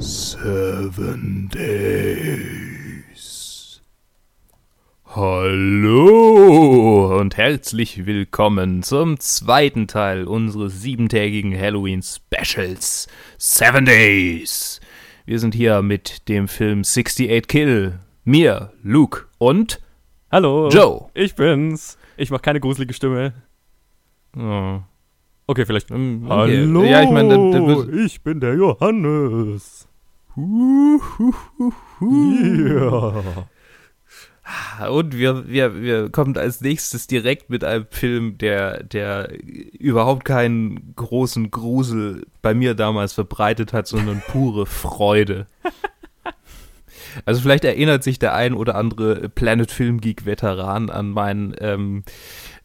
Seven Days. Hallo und herzlich willkommen zum zweiten Teil unseres siebentägigen Halloween Specials Seven Days. Wir sind hier mit dem Film 68 Kill. Mir, Luke und Hallo. Joe. Ich bin's. Ich mach keine gruselige Stimme. Oh. Okay, vielleicht. Ähm, Hallo. Ja, ich meine, dann, dann ich bin der Johannes. Ja. Und wir, wir, wir kommen als nächstes direkt mit einem Film, der, der überhaupt keinen großen Grusel bei mir damals verbreitet hat, sondern pure Freude. Also vielleicht erinnert sich der ein oder andere Planet Film Geek Veteran an meinen ähm,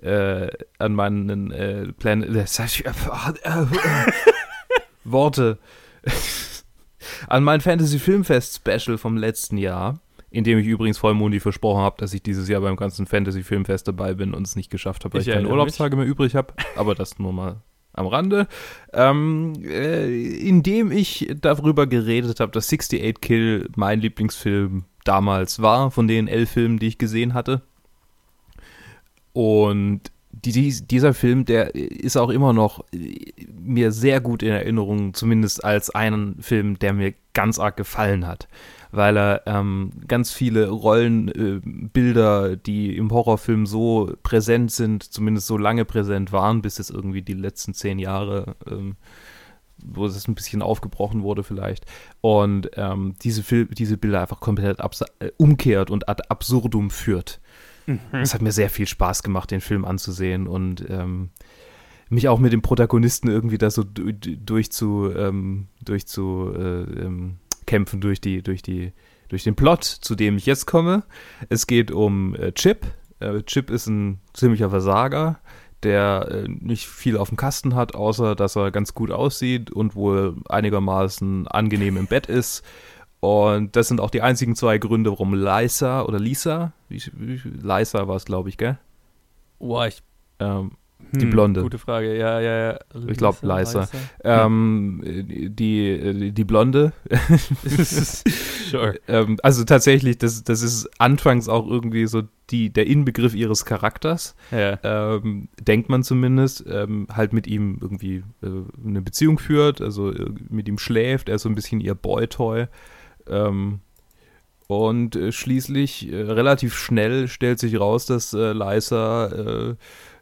äh, an meinen äh, Planet äh, Worte an mein Fantasy Filmfest Special vom letzten Jahr, in dem ich übrigens Vollmondi versprochen habe, dass ich dieses Jahr beim ganzen Fantasy Filmfest dabei bin und es nicht geschafft habe, weil Ich ich, keine Urlaubstage mehr übrig habe. Aber das nur mal am Rande. Ähm, äh, in dem ich darüber geredet habe, dass 68 Kill mein Lieblingsfilm damals war, von den elf Filmen, die ich gesehen hatte. Und die, dies- dieser Film, der ist auch immer noch äh, mir sehr gut in Erinnerung, zumindest als einen Film, der mir ganz arg gefallen hat. Weil er ähm, ganz viele Rollenbilder, äh, die im Horrorfilm so präsent sind, zumindest so lange präsent waren, bis es irgendwie die letzten zehn Jahre, ähm, wo es ein bisschen aufgebrochen wurde vielleicht. Und ähm, diese, Fil diese Bilder einfach komplett äh, umkehrt und ad absurdum führt. Es hat mir sehr viel Spaß gemacht, den Film anzusehen und ähm, mich auch mit dem Protagonisten irgendwie da so du- du- durch zu, ähm, durch zu äh, ähm, kämpfen durch die, durch die, durch den Plot, zu dem ich jetzt komme. Es geht um äh, Chip. Äh, Chip ist ein ziemlicher Versager, der äh, nicht viel auf dem Kasten hat, außer dass er ganz gut aussieht und wohl einigermaßen angenehm im Bett ist. Und das sind auch die einzigen zwei Gründe, warum Lisa oder Lisa, Lisa war es, glaube ich, gell? Boah, ich. Ähm, Die hm, Blonde. Gute Frage. Ja, ja, ja. Ich glaub, Liza. ähm, die, die Blonde. Sure. ähm, also tatsächlich, das, das ist anfangs auch irgendwie so die, der Inbegriff ihres Charakters. Ja. ähm, denkt man zumindest, ähm, halt mit ihm irgendwie äh, eine Beziehung führt, also äh, mit ihm schläft, er ist so ein bisschen ihr Boy-Toy. Ähm, und äh, schließlich, äh, relativ schnell, stellt sich raus, dass äh, Lysa äh,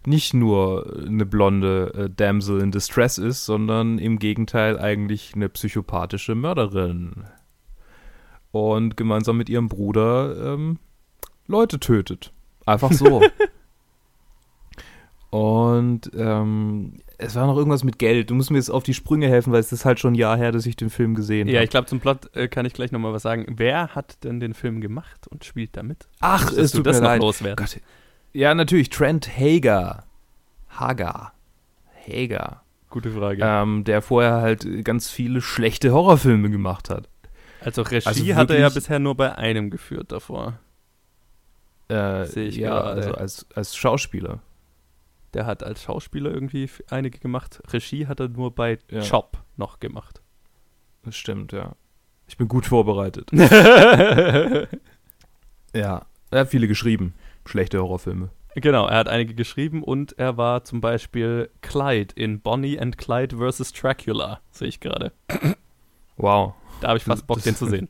nicht nur eine blonde äh, Damsel in Distress ist, sondern im Gegenteil eigentlich eine psychopathische Mörderin. Und gemeinsam mit ihrem Bruder ähm, Leute tötet. Einfach so. Und ähm, es war noch irgendwas mit Geld. Du musst mir jetzt auf die Sprünge helfen, weil es ist halt schon ein Jahr her, dass ich den Film gesehen Ja, habe. ich glaube, zum Plot äh, kann ich gleich nochmal was sagen. Wer hat denn den Film gemacht und spielt damit? Ach, Möchtest es du tut das mir noch leid. loswerden? Gott. Ja, natürlich. Trent Hager. Hager. Hager. Gute Frage. Ähm, der vorher halt ganz viele schlechte Horrorfilme gemacht hat. also Regie also hat er ja bisher nur bei einem geführt davor. Äh, Sehe ich ja, gerade. also als, als Schauspieler. Der hat als Schauspieler irgendwie einige gemacht. Regie hat er nur bei Ja. Chop noch gemacht. Das stimmt, ja. Ich bin gut vorbereitet. ja. Er hat viele geschrieben. Schlechte Horrorfilme. Genau, er hat einige geschrieben und er war zum Beispiel Clyde in Bonnie and Clyde vs. Dracula, sehe ich gerade. Wow. Da habe ich fast Bock, Das- den zu sehen.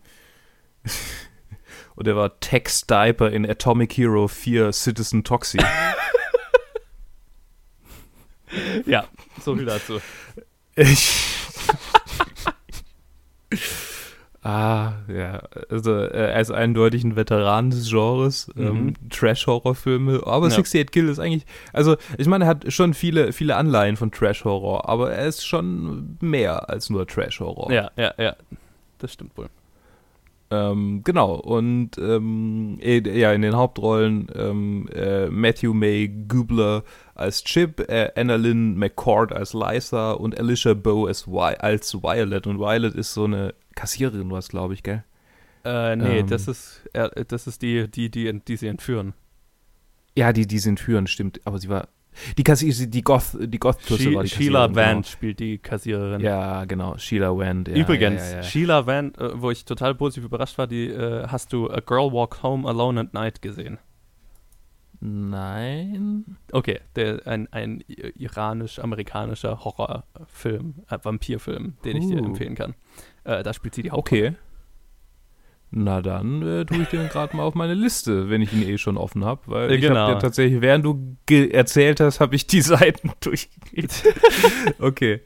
Und er war Tex Diaper in Atomic Hero 4 Citizen Toxie. ja, so viel dazu. Ich. ah, ja. Also, äh, er ist eindeutig ein Veteran des Genres. Ähm, Mhm. Trash-Horror-Filme. Aber Ja. 68 Kill ist eigentlich. Also, ich meine, er hat schon viele, viele Anleihen von Trash-Horror. Aber er ist schon mehr als nur Trash-Horror. Ja, ja, ja. Das stimmt wohl. Ähm, genau, und ähm, ja, in den Hauptrollen ähm, äh, Matthew May Gubler als Chip, äh, Annalyn McCord als Liza und Alicia Bow als, Vi als Violet. Und Violet ist so eine Kassiererin, was glaube ich, gell? Äh, nee, Ähm. das ist, äh, das ist die, die, die, die sie entführen. Ja, die, die sind führend, stimmt. Aber sie war. Die Kassiererin, die Goth, die goth She war die Sheila Vand spielt die Kassiererin. Genau. Ja, genau. Sheila Wand. Ja, Übrigens, ja, ja. Sheila Vand, äh, wo ich total positiv überrascht war, die äh, hast du A Girl Walk Home Alone at Night gesehen. Nein. Okay, der, ein, ein iranisch-amerikanischer Horrorfilm, äh, Vampirfilm, den ich dir Uh. empfehlen kann. Äh, da spielt sie die Hauptrolle. Okay. Na dann äh, tue ich den gerade mal auf meine Liste, wenn ich ihn eh schon offen habe, weil ich genau. habe ja tatsächlich, während du erzählt hast, habe ich die Seiten durchgeklickt. okay.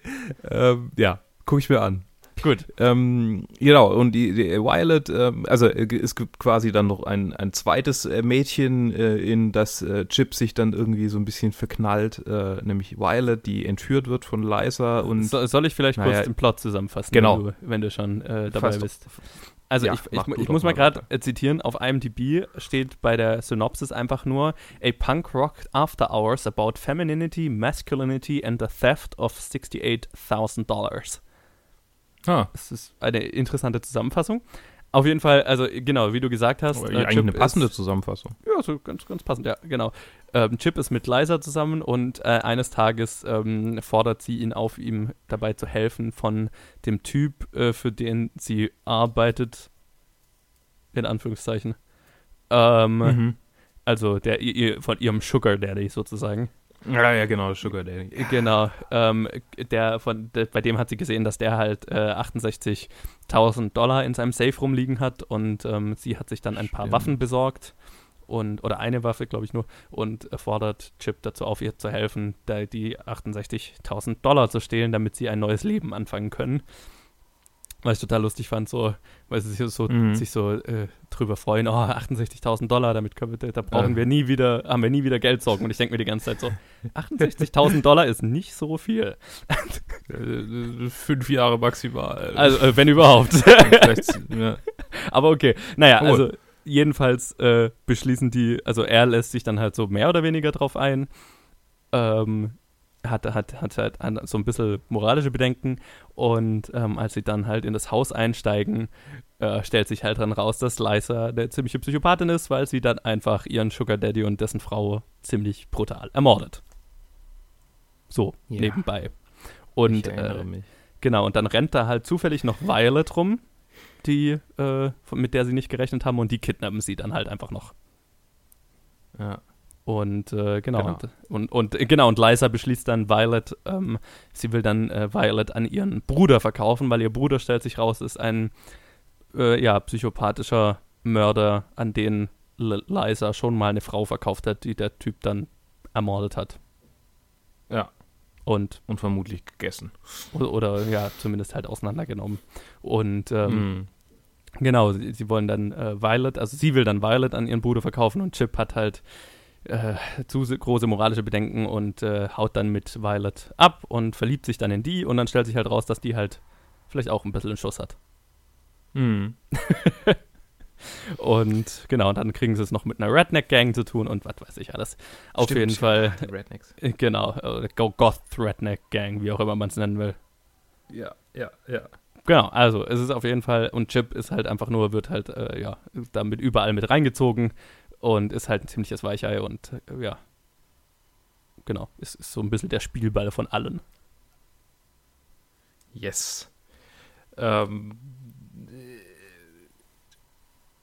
Ähm, ja, gucke ich mir an. Gut. Ähm, genau, und die, die Violet, ähm, also äh, es gibt quasi dann noch ein, ein zweites äh, Mädchen, äh, in das äh, Chip sich dann irgendwie so ein bisschen verknallt, äh, nämlich Violet, die entführt wird von Liza und So, soll ich vielleicht Naja, kurz den Plot zusammenfassen, genau. wenn, du, wenn du schon äh, dabei doch- bist? Also Ja, ich, ich, ich doch muss mal gerade zitieren, auf IMDb steht bei der Synopsis einfach nur A punk rock after hours about femininity, masculinity and the theft of $68,000. Ah, Das ist eine interessante Zusammenfassung. Auf jeden Fall, also genau, wie du gesagt hast. äh, eigentlich eine passende ist, Zusammenfassung. Ja, so ganz, ganz passend, ja, genau. Ähm, Chip ist mit Liza zusammen und äh, eines Tages ähm, fordert sie ihn auf, ihm dabei zu helfen, von dem Typ, äh, für den sie arbeitet, in Anführungszeichen. Ähm, Mhm. Also der, ihr, von ihrem Sugar Daddy sozusagen. Ja, ja, genau, Sugar Daddy. Genau, ähm, der von, der, bei dem hat sie gesehen, dass der halt äh, 68.000 Dollar in seinem Safe rumliegen hat und ähm, sie hat sich dann ein paar Stimmt. Waffen besorgt und oder eine Waffe, glaube ich nur, und fordert Chip dazu auf, ihr zu helfen, da die 68.000 Dollar zu stehlen, damit sie ein neues Leben anfangen können. Was ich total lustig fand, so, weil sie sich so, Mhm. sich so äh, drüber freuen, oh, 68.000 Dollar, damit können wir, da brauchen Äh. wir nie wieder, haben wir nie wieder Geldsorgen. Und ich denke mir die ganze Zeit so, 68.000 Dollar ist nicht so viel. Äh, Fünf Jahre maximal. Also, äh, wenn überhaupt. Ja. Aber okay. Naja, Cool. also jedenfalls äh, beschließen die, also er lässt sich dann halt so mehr oder weniger drauf ein. Ähm, hat, hat, hat halt so ein bisschen moralische Bedenken und ähm, als sie dann halt in das Haus einsteigen, äh, stellt sich halt dann raus, dass Liza eine ziemliche Psychopathin ist, weil sie dann einfach ihren Sugar Daddy und dessen Frau ziemlich brutal ermordet. So, Ja. nebenbei. Und ich erinnere äh, mich. Genau, und dann rennt da halt zufällig noch Violet rum, die, äh, mit der sie nicht gerechnet haben, und die kidnappen sie dann halt einfach noch. Ja. Und äh, genau, Genau. Und, und, und äh, genau, und Liza beschließt dann Violet, ähm, sie will dann äh, Violet an ihren Bruder verkaufen, weil ihr Bruder stellt sich raus, ist ein äh, ja, psychopathischer Mörder, an den L Liza schon mal eine Frau verkauft hat, die der Typ dann ermordet hat. Ja. Und Und vermutlich gegessen. oder, oder ja, zumindest halt auseinandergenommen. Und ähm, Mhm. Genau, sie, sie wollen dann äh, Violet, also sie will dann Violet an ihren Bruder verkaufen und Chip hat halt äh, zu große moralische Bedenken und äh, haut dann mit Violet ab und verliebt sich dann in die und dann stellt sich halt raus, dass die halt vielleicht auch ein bisschen einen Schuss hat. Mhm. Und genau, und dann kriegen sie es noch mit einer Redneck-Gang zu tun und was weiß ich alles. Auf Stimmt, jeden Fall, Die Rednecks. äh, genau, äh, Go Goth Redneck Gang, wie auch immer man es nennen will. Ja, ja, ja. Genau, also es ist auf jeden Fall, und Chip ist halt einfach nur, wird halt, äh, ja, damit überall mit reingezogen und ist halt ein ziemliches Weichei und äh, ja, genau, ist, ist so ein bisschen der Spielball von allen. Yes. Ähm,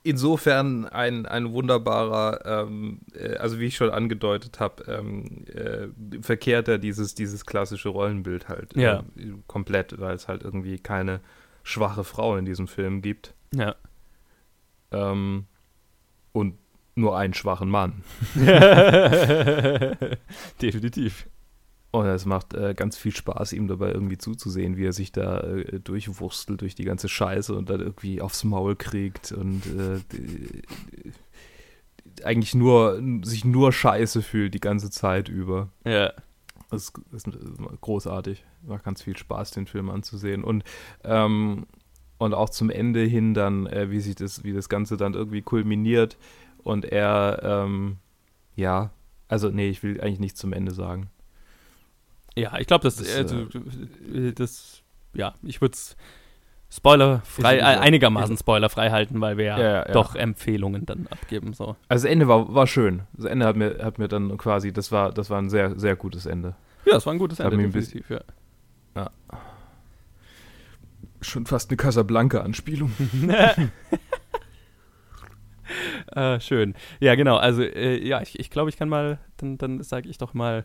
insofern ein, ein wunderbarer, ähm, äh, also wie ich schon angedeutet habe, ähm, äh, verkehrt er dieses, dieses klassische Rollenbild halt Ja. äh, komplett, weil es halt irgendwie keine schwache Frau in diesem Film gibt. Ja. Ähm, und nur einen schwachen Mann. Definitiv. Und es macht äh, ganz viel Spaß, ihm dabei irgendwie zuzusehen, wie er sich da äh, durchwurstelt durch die ganze Scheiße und dann irgendwie aufs Maul kriegt und äh, die, die, eigentlich nur sich nur Scheiße fühlt die ganze Zeit über. Ja. Das ist, das ist großartig. Macht ganz viel Spaß, den Film anzusehen. Und ähm, und auch zum Ende hin dann, äh, wie sich das, wie das Ganze dann irgendwie kulminiert und er, ähm, ja, also nee, ich will eigentlich nichts zum Ende sagen. Ja, ich glaube, das, Das, äh, du- das, ja, ich würde es spoilerfrei, äh, einigermaßen spoilerfrei halten, weil wir ja, Ja, ja, ja. doch Empfehlungen dann abgeben, so. Also das Ende war, war schön. Das Ende hat mir, hat mir dann quasi, das war, das war ein sehr, sehr gutes Ende. Ja, das war ein gutes Ende, definitiv, ja. Schon fast eine Casablanca-Anspielung. äh, schön. Ja, genau, also, äh, ja, ich, ich glaube, ich kann mal, dann, dann sage ich doch mal,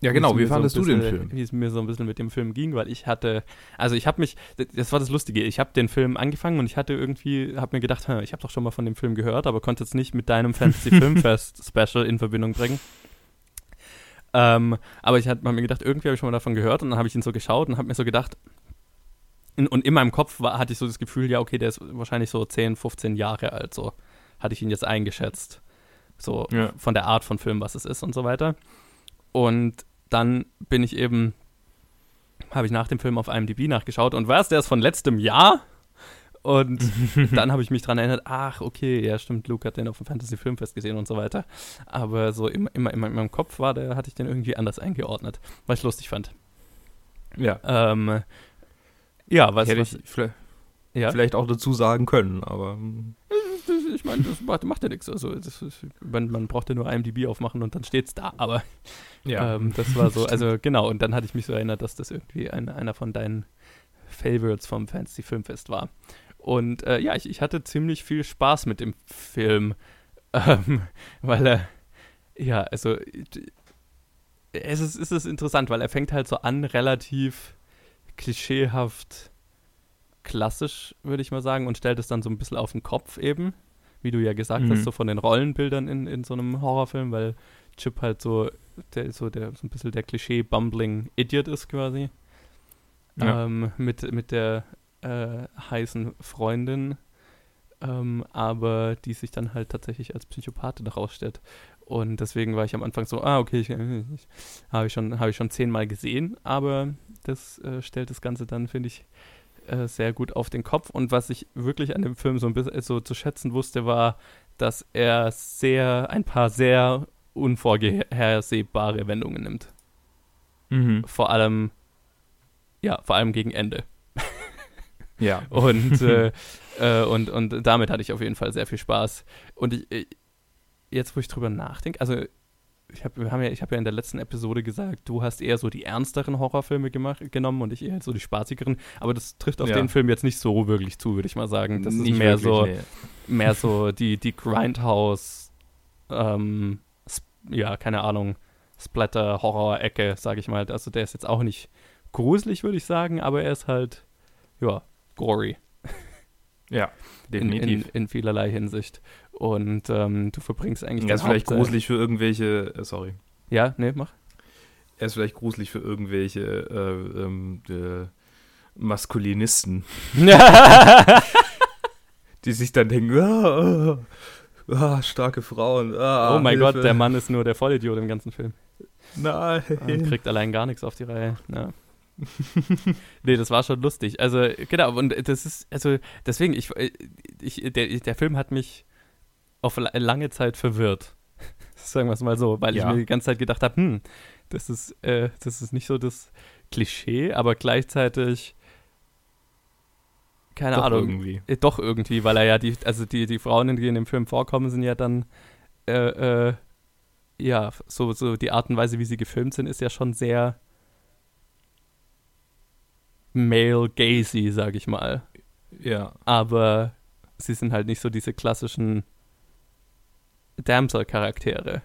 Ja, genau. wie fandest so du ein den bisschen- Film? Wie es mir so ein bisschen mit dem Film ging, weil ich hatte, also ich habe mich, das war das Lustige, ich habe den Film angefangen und ich hatte irgendwie, habe mir gedacht, ich habe doch schon mal von dem Film gehört, aber konnte es nicht mit deinem Fantasy Filmfest Special in Verbindung bringen. Ähm, aber ich habe mir gedacht, irgendwie habe ich schon mal davon gehört und dann habe ich ihn so geschaut und habe mir so gedacht, in, und in meinem Kopf war, hatte ich so das Gefühl, ja, okay, der ist wahrscheinlich so 10, 15 Jahre alt, so hatte ich ihn jetzt eingeschätzt. So Ja. von der Art von Film, was es ist und so weiter. Und dann bin ich eben, habe ich nach dem Film auf IMDb nachgeschaut und was, der ist von letztem Jahr? Und dann habe ich mich dran erinnert, ach, okay, ja, stimmt, Luke hat den auf dem Fantasy Filmfest gesehen und so weiter. Aber so immer, immer, immer in meinem Kopf war der, hatte ich den irgendwie anders eingeordnet, was ich lustig fand. Ja. Ähm, ja, was, Hätte was ich vielleicht, ja? vielleicht auch dazu sagen können, aber ich meine, das macht, macht ja nichts. Also, das man, man braucht ja nur IMDb aufmachen und dann steht's da. Aber ja. ähm, das war so, also genau. Und dann hatte ich mich so erinnert, dass das irgendwie ein, einer von deinen Favorites vom Fantasy Filmfest war. Und äh, ja, ich, ich hatte ziemlich viel Spaß mit dem Film, ähm, weil er, ja, also es ist, es ist interessant, weil er fängt halt so an, relativ klischeehaft klassisch, würde ich mal sagen, und stellt es dann so ein bisschen auf den Kopf eben, wie du ja gesagt Mhm. hast, so von den Rollenbildern in, in so einem Horrorfilm, weil Chip halt so, der, so, der, so ein bisschen der Klischee-Bumbling-Idiot ist quasi. Ja. Ähm, mit, mit der äh, heißen Freundin, ähm, aber die sich dann halt tatsächlich als Psychopathin herausstellt. Und deswegen war ich am Anfang so, ah, okay, habe ich, schon- habe ich schon zehnmal gesehen, aber das äh, stellt das Ganze dann, finde ich, äh, sehr gut auf den Kopf. Und was ich wirklich an dem Film so ein bisschen so zu schätzen wusste, war, dass er sehr, ein paar sehr unvorhersehbare Wendungen nimmt. Mhm. Vor allem, ja, vor allem gegen Ende. Ja. Und, äh, äh, und, und damit hatte ich auf jeden Fall sehr viel Spaß. Und ich, ich- jetzt, wo ich drüber nachdenke, also ich habe wir haben ja, ich hab ja in der letzten Episode gesagt, du hast eher so die ernsteren Horrorfilme gemacht, genommen und ich eher so die spaßigeren. Aber das trifft auf Ja. den Film jetzt nicht so wirklich zu, würde ich mal sagen. Das ist Nicht mehr so, wirklich, nee. mehr so die, die Grindhouse, ähm, ja, keine Ahnung, Splatter-Horror-Ecke, sage ich mal. Also der ist jetzt auch nicht gruselig, würde ich sagen, aber er ist halt, ja, gory Ja, in, definitiv. in, in vielerlei Hinsicht. Und ähm, du verbringst eigentlich er ist vielleicht Hauptzeit- gruselig für irgendwelche, äh, sorry. Ja, nee, mach. Er ist vielleicht gruselig für irgendwelche äh, ähm, äh, Maskulinisten, die sich dann denken, ah, ah, ah, starke Frauen. Ah, oh mein Hilfe. Gott, der Mann ist nur der Vollidiot im ganzen Film. Nein. Und kriegt allein gar nichts auf die Reihe. Ja. nee, das war schon lustig. Also, genau, und das ist, also, deswegen, ich, ich, der, der Film hat mich auf la- lange Zeit verwirrt. Sagen wir es mal so, weil Ja. ich mir die ganze Zeit gedacht habe, hm, das ist, äh, das ist nicht so das Klischee, aber gleichzeitig, keine Doch Ahnung, irgendwie. äh, doch irgendwie, weil er ja die, also die, die Frauen, die in dem Film vorkommen, sind ja dann, äh, äh, ja, so, so die Art und Weise, wie sie gefilmt sind, ist ja schon sehr male gazy, sag ich mal. Ja. Aber sie sind halt nicht so diese klassischen Damsel-Charaktere.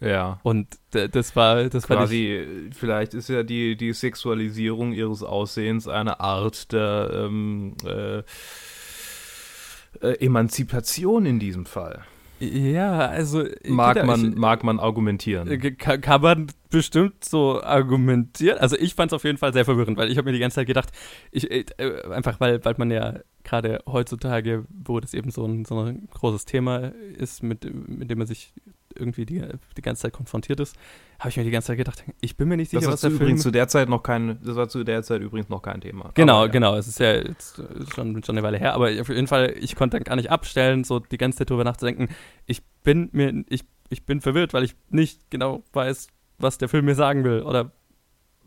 Ja. Und das war, das war Quasi, äh, vielleicht ist ja die, die Sexualisierung ihres Aussehens eine Art der ähm, äh, äh, Emanzipation in diesem Fall. Ja, also Mag genau, man, ich, mag man argumentieren. Äh, Kann, kann man bestimmt so argumentieren. Also ich fand es auf jeden Fall sehr verwirrend, weil ich habe mir die ganze Zeit gedacht, ich, äh, äh, einfach weil, weil man ja gerade heutzutage, wo das eben so ein, so ein großes Thema ist, mit, mit dem man sich irgendwie die, die ganze Zeit konfrontiert ist, habe ich mir die ganze Zeit gedacht, ich bin mir nicht sicher, das was der übrigens Film... zu der Zeit noch kein, das war zu der Zeit übrigens noch kein Thema. Genau, Aber, ja. genau. Es ist ja jetzt schon, schon eine Weile her, aber auf jeden Fall, ich konnte dann gar nicht abstellen, so die ganze Zeit drüber nachzudenken. Ich bin mir, ich, ich bin verwirrt, weil ich nicht genau weiß, was der Film mir sagen will oder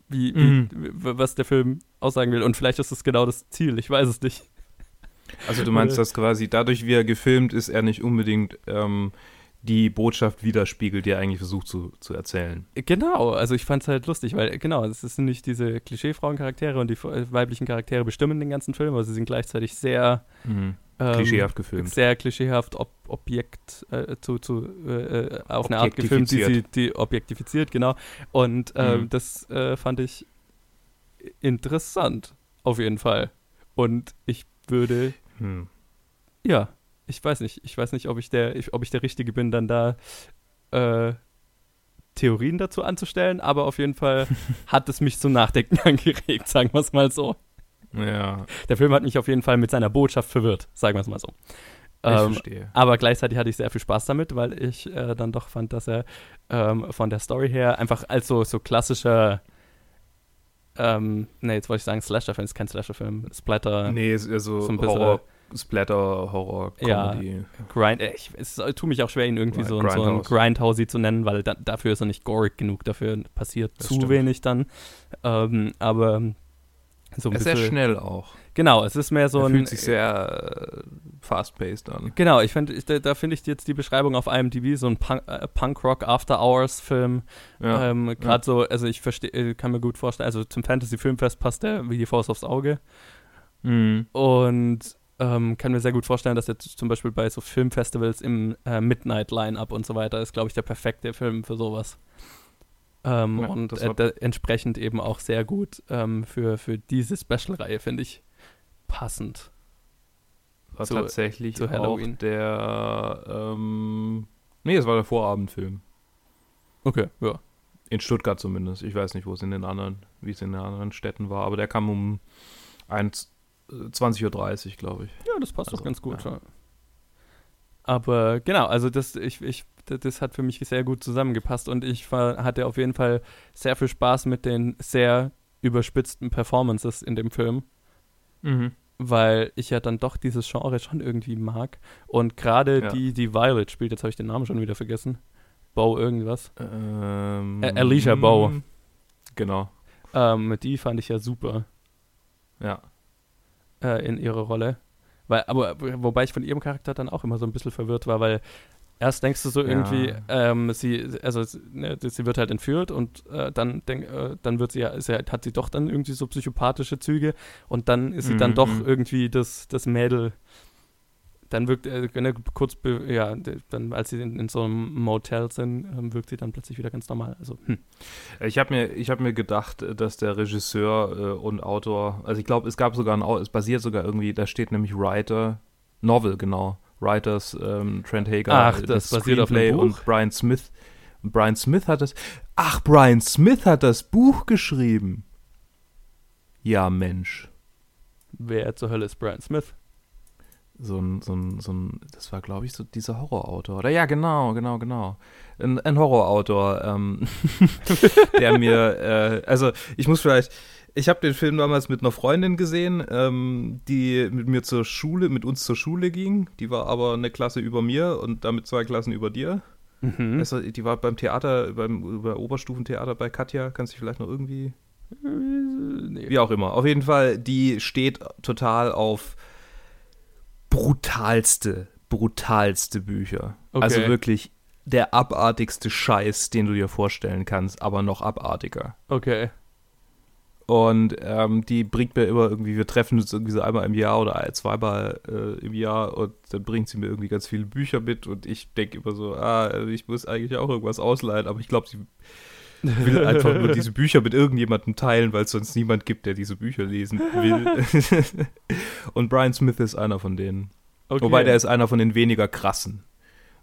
wie, Mhm. wie was der Film aussagen will. Und vielleicht ist das genau das Ziel, ich weiß es nicht. Also du meinst, Oder- dass quasi dadurch, wie er gefilmt ist, er nicht unbedingt ähm, die Botschaft widerspiegelt, die er eigentlich versucht zu, zu erzählen. Genau, also ich fand es halt lustig, weil genau, es sind nicht diese Klischee-Frauencharaktere und die äh, weiblichen Charaktere bestimmen den ganzen Film, aber sie sind gleichzeitig sehr ähm, Klischeehaft gefilmt. sehr klischeehaft ob, Objekt äh, zu, zu äh, äh, auf eine Art gefilmt, die sie Objektifiziert. die objektifiziert, genau. Und äh, Mhm. das äh, fand ich interessant, auf jeden Fall. Und ich würde, Hm. ja, ich weiß nicht, ich weiß nicht, ob ich der, ich, ob ich der Richtige bin, dann da äh, Theorien dazu anzustellen, aber auf jeden Fall hat es mich zum Nachdenken angeregt, sagen wir es mal so. Ja, Der Film hat mich auf jeden Fall mit seiner Botschaft verwirrt, sagen wir es mal so. ich Ähm, verstehe. aber gleichzeitig hatte ich sehr viel Spaß damit, weil ich äh, dann doch fand, dass er ähm, von der Story her einfach als so, so klassischer, ähm, ne, jetzt wollte ich sagen Slasher-Film, ist kein Slasher-Film, Splatter, Nee, es ist eher so, so ein bisschen- Horror, Splatter, Horror, Ja. Comedy. Grind, äh, ich, es tut mich auch schwer, ihn irgendwie so, so ein Grindhouse. Grindhousey zu nennen, weil da, dafür ist er nicht gorig genug, dafür passiert Das zu stimmt. wenig dann. Ähm, aber so ein Er ist sehr schnell auch. Genau, es ist mehr so er ein. fühlt sich sehr äh, fast-paced an. Genau, ich finde, ich, da, da finde ich jetzt die Beschreibung auf IMDb so ein Punk, äh, Punk-Rock After-Hours-Film. Ja. Ähm, Gerade so, also ich verstehe, äh, kann mir gut vorstellen, also zum Fantasy-Filmfest passt der wie die Faust aufs Auge. Mhm. Und ähm, kann mir sehr gut vorstellen, dass jetzt zum Beispiel bei so Filmfestivals im äh, Midnight-Line-Up und so weiter ist, glaube ich, der perfekte Film für sowas. Ähm, Ja, und äh, entsprechend eben auch sehr gut ähm, für, für diese Special-Reihe, finde ich, passend. War zu- tatsächlich zu auch Halloween. der, ähm, nee, es war der Vorabendfilm. Okay, ja. In Stuttgart zumindest. Ich weiß nicht, wo es in den anderen, wie es in den anderen Städten war, aber der kam um 1, äh, 20.30 Uhr, glaube ich. Ja, das passt Also, doch ganz gut. ja. Ja. Aber genau, also das, ich, ich, das- hat für mich sehr gut zusammengepasst und ich war, hatte auf jeden Fall sehr viel Spaß mit den sehr überspitzten Performances in dem Film, Mhm. weil ich ja dann doch dieses Genre schon irgendwie mag. Und gerade Ja. die, die Violet spielt, jetzt habe ich den Namen schon wieder vergessen. Bow irgendwas. Ähm, Ä- Alicia Bow. Genau, Ähm, die fand ich ja super. ja. Äh, in ihrer Rolle. Weil, aber wobei ich von ihrem Charakter dann auch immer so ein bisschen verwirrt war, weil erst denkst du so Ja. irgendwie, ähm, sie, also ne, sie wird halt entführt und äh, dann denk, äh, dann wird sie ja, ja, hat sie doch dann irgendwie so psychopathische Züge und dann ist sie dann Mhm, doch mhm. irgendwie das, das Mädel. Dann wirkt, äh, kurz, be- ja, dann als sie in, in so einem Motel sind, ähm, wirkt sie dann plötzlich wieder ganz normal. Also, hm. Ich habe mir, ich hab mir gedacht, dass der Regisseur äh, und Autor, also ich glaube, es gab sogar ein, es basiert sogar irgendwie, da steht nämlich Writer, Novel, genau, Writers ähm, Trent Hager, Ach, äh, das basiert auf Buch? und Brian Smith. Und Brian Smith hat das, ach, Brian Smith hat das Buch geschrieben. Ja, Mensch. wer zur Hölle ist Brian Smith? So ein, so ein, so ein, das war, glaube ich, so dieser Horrorautor. Oder ja, genau, genau, genau. Ein, ein Horrorautor, ähm, der mir, äh, also ich muss vielleicht, ich habe den Film damals mit einer Freundin gesehen, ähm, die mit mir zur Schule, mit uns zur Schule ging. Die war aber eine Klasse über mir und damit zwei Klassen über dir. Mhm. Also, die war beim Theater, beim bei Oberstufentheater bei Katja. Kannst du dich vielleicht noch irgendwie nee. wie auch immer. Auf jeden Fall, die steht total auf brutalste, brutalste Bücher. Okay. Also wirklich der abartigste Scheiß, den du dir vorstellen kannst, aber noch abartiger. Okay. Und ähm, die bringt mir immer irgendwie, wir treffen uns irgendwie so einmal im Jahr oder zweimal äh, im Jahr und dann bringt sie mir irgendwie ganz viele Bücher mit und ich denke immer so, ah, ich muss eigentlich auch irgendwas ausleihen, aber ich glaube, sie will einfach nur diese Bücher mit irgendjemandem teilen, weil es sonst niemand gibt, der diese Bücher lesen will. und Brian Smith ist einer von denen. okay. Wobei der ist einer von den weniger krassen,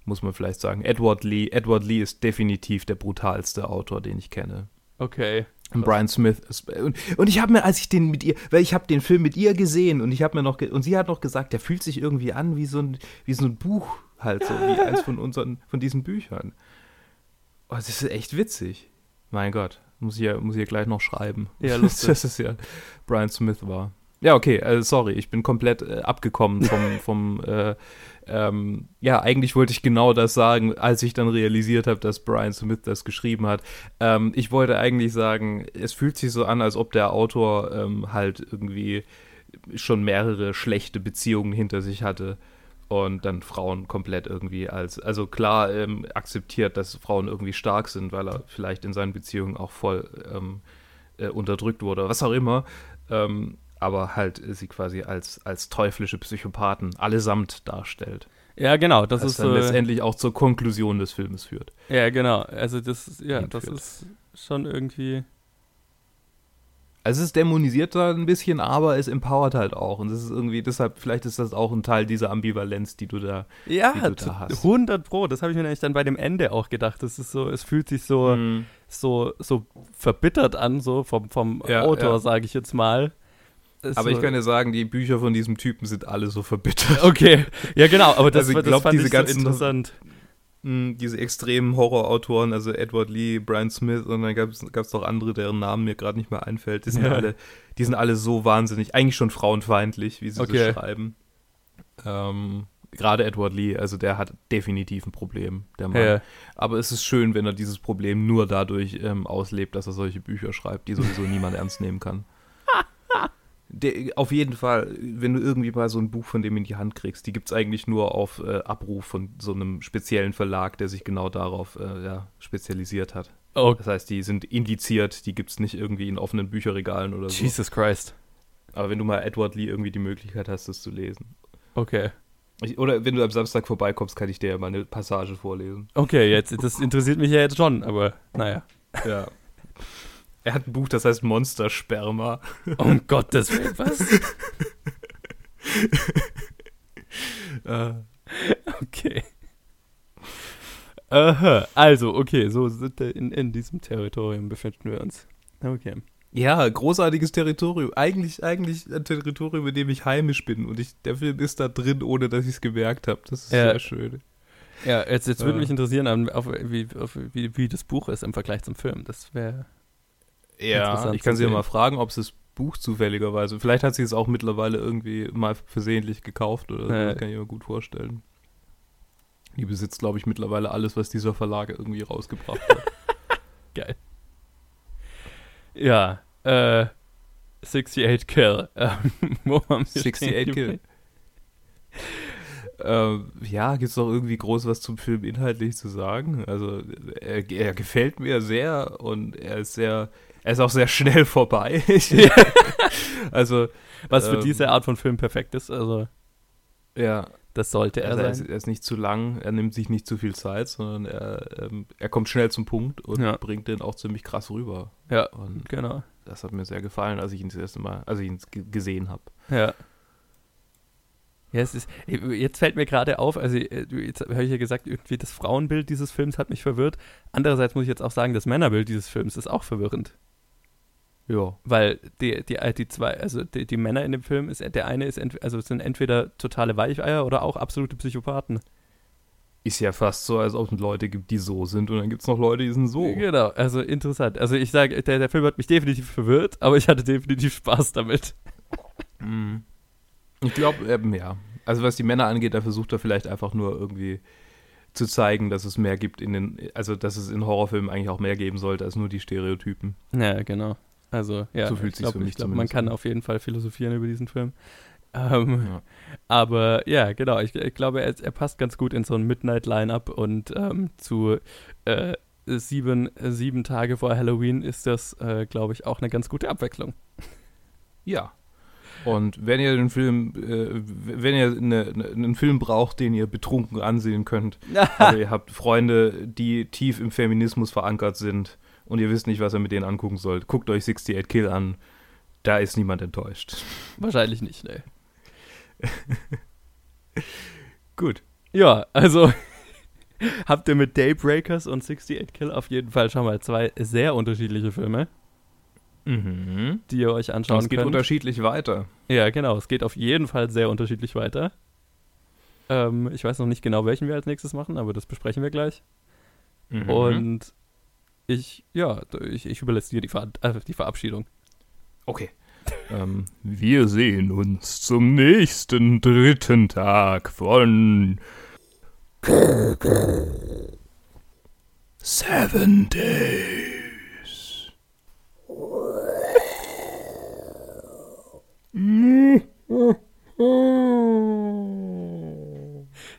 muss man vielleicht sagen. Edward Lee, Edward Lee ist definitiv der brutalste Autor, den ich kenne. Okay. Und Brian Smith ist, und, und ich habe mir, als ich den mit ihr, weil ich habe den Film mit ihr gesehen und ich habe mir noch, und sie hat noch gesagt, der fühlt sich irgendwie an wie so ein, wie so ein Buch halt, so wie eins von unseren, von diesen Büchern. Oh, das ist echt witzig. Mein Gott, muss ich ja, muss ich ja gleich noch schreiben. Ja, lustig. dass es ja Brian Smith war. Ja, okay, also sorry, ich bin komplett äh, abgekommen vom, vom äh, ähm, ja, eigentlich wollte ich genau das sagen, als ich dann realisiert habe, dass Brian Smith das geschrieben hat. Ähm, ich wollte eigentlich sagen, es fühlt sich so an, als ob der Autor ähm, halt irgendwie schon mehrere schlechte Beziehungen hinter sich hatte und dann Frauen komplett irgendwie als, also klar ähm, akzeptiert, dass Frauen irgendwie stark sind, weil er vielleicht in seinen Beziehungen auch voll ähm, äh, unterdrückt wurde, was auch immer. Ähm, aber halt sie quasi als, als teuflische Psychopathen allesamt darstellt. Ja, genau, das was ist dann so. letztendlich auch zur Konklusion des Filmes führt. Ja, genau. Also das, ja, das ist schon irgendwie. Also es dämonisiert da ein bisschen, aber es empowert halt auch. Und das ist irgendwie, deshalb, vielleicht ist das auch ein Teil dieser Ambivalenz, die du da. Ja, die du da hast. 100 Pro. Das habe ich mir eigentlich dann bei dem Ende auch gedacht. Das ist so, es fühlt sich so, Mhm. so, so verbittert an, so vom, vom Ja, Autor, ja. sage ich jetzt mal. Es Aber so, ich kann dir sagen, die Bücher von diesem Typen sind alle so verbittert. Okay, ja genau, aber das, Also ich das glaub, fand diese ich so ganzen- interessant. Diese extremen Horrorautoren, also Edward Lee, Brian Smith und dann gab es noch andere, deren Namen mir gerade nicht mehr einfällt. Die sind, Ja. alle, die sind alle so wahnsinnig, eigentlich schon frauenfeindlich, wie sie Okay. so schreiben. Ähm, gerade Edward Lee, also der hat definitiv ein Problem, der Mann. Ja. Aber es ist schön, wenn er dieses Problem nur dadurch ähm, auslebt, dass er solche Bücher schreibt, die sowieso niemand ernst nehmen kann. Der, auf jeden Fall, wenn du irgendwie mal so ein Buch von dem in die Hand kriegst, die gibt es eigentlich nur auf äh, Abruf von so einem speziellen Verlag, der sich genau darauf äh, ja, spezialisiert hat. Oh, Das heißt, die sind indiziert, die gibt es nicht irgendwie in offenen Bücherregalen oder so. Jesus Christ. Aber wenn du mal Edward Lee irgendwie die Möglichkeit hast, das zu lesen. Okay. Ich, oder wenn du am Samstag vorbeikommst, kann ich dir ja mal eine Passage vorlesen. Okay, jetzt, das interessiert mich ja jetzt schon, aber naja. Ja. Er hat ein Buch, das heißt Monstersperma. Um Gottes Willen, was? Äh, Okay. Aha, also, okay, so sind wir in, in diesem Territorium befinden wir uns. Okay. ja, großartiges Territorium. Eigentlich, eigentlich ein Territorium, in dem ich heimisch bin. Und ich, der Film ist da drin, ohne dass ich es gemerkt habe. Das ist Ja. sehr schön. Ja, jetzt, jetzt würde Äh. mich interessieren, auf, wie, auf, wie, wie das Buch ist im Vergleich zum Film. Das wäre. Ja, ich kann sie ja mal fragen, ob sie das Buch zufälligerweise. Vielleicht hat sie es auch mittlerweile irgendwie mal versehentlich gekauft oder so. Ja. Das kann ich mir gut vorstellen. Die besitzt, glaube ich, mittlerweile alles, was dieser Verlag irgendwie rausgebracht hat. Geil. Ja, äh. 68 Kill. Ähm, wo haben wir 68 stehen Kill. ähm, ja, gibt es noch irgendwie groß was zum Film inhaltlich zu sagen? Also, er, er gefällt mir sehr und er ist sehr, er ist auch sehr schnell vorbei. also, Was für Ähm. diese Art von Film perfekt ist. Also, ja, das sollte er also er, ist, sein. er ist nicht zu lang, er nimmt sich nicht zu viel Zeit, sondern er, ähm, er kommt schnell zum Punkt und Ja. bringt den auch ziemlich krass rüber. Ja, Und genau. das hat mir sehr gefallen, als ich ihn das erste Mal, als ich ihn gesehen habe. Ja. Ja, es ist, jetzt fällt mir gerade auf, also äh, jetzt habe ich ja gesagt, irgendwie das Frauenbild dieses Films hat mich verwirrt. Andererseits muss ich jetzt auch sagen, das Männerbild dieses Films ist auch verwirrend. Ja. Weil die, die, äh, die zwei, also die, die Männer in dem Film, ist, der eine ist, ent, also sind entweder totale Weicheier oder auch absolute Psychopathen. Ist ja fast so, als ob es Leute gibt, die so sind und dann gibt es noch Leute, die sind so. Genau, also interessant. Also ich sage, der, der Film hat mich definitiv verwirrt, aber ich hatte definitiv Spaß damit. Mhm. Ich glaube, ähm, ja. Also was die Männer angeht, da versucht er vielleicht einfach nur irgendwie zu zeigen, dass es mehr gibt in den, also dass es in Horrorfilmen eigentlich auch mehr geben sollte als nur die Stereotypen. Ja, genau. Also, ja, So fühlt ich glaube, glaub, man kann an. auf jeden Fall philosophieren über diesen Film. Ähm, Ja. Aber ja, genau, ich, ich glaube, er, er passt ganz gut in so ein Midnight-Line-Up und ähm, zu äh, sieben, sieben Tage vor Halloween ist das, äh, glaube ich, auch eine ganz gute Abwechslung. Ja. Und wenn ihr den Film, äh, wenn ihr eine, eine, einen Film braucht, den ihr betrunken ansehen könnt, also ihr habt Freunde, die tief im Feminismus verankert sind und ihr wisst nicht, was ihr mit denen angucken sollt, guckt euch 68 Kill an. Da ist niemand enttäuscht. Wahrscheinlich nicht, ne. Gut. Ja, also habt ihr mit Daybreakers und 68 Kill auf jeden Fall schon mal zwei sehr unterschiedliche Filme, Mhm. die ihr euch anschauen es geht könnt. unterschiedlich weiter. Ja, genau. Es geht auf jeden Fall sehr unterschiedlich weiter. Ähm, ich weiß noch nicht genau, welchen wir als nächstes machen, aber das besprechen wir gleich. Mhm. Und ich, ja, ich, ich überlasse dir die, Ver äh, die Verabschiedung. Okay. ähm, wir sehen uns zum nächsten dritten Tag von Seven Days.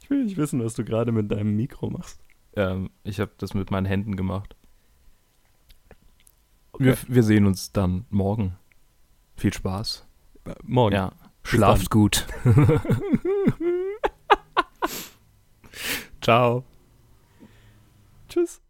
Ich will nicht wissen, was du gerade mit deinem Mikro machst. Ähm, ich habe das mit meinen Händen gemacht. Okay. Wir, wir, sehen uns dann morgen. Viel Spaß. Äh, morgen. Ja. Schlaft gut. Ciao. Tschüss.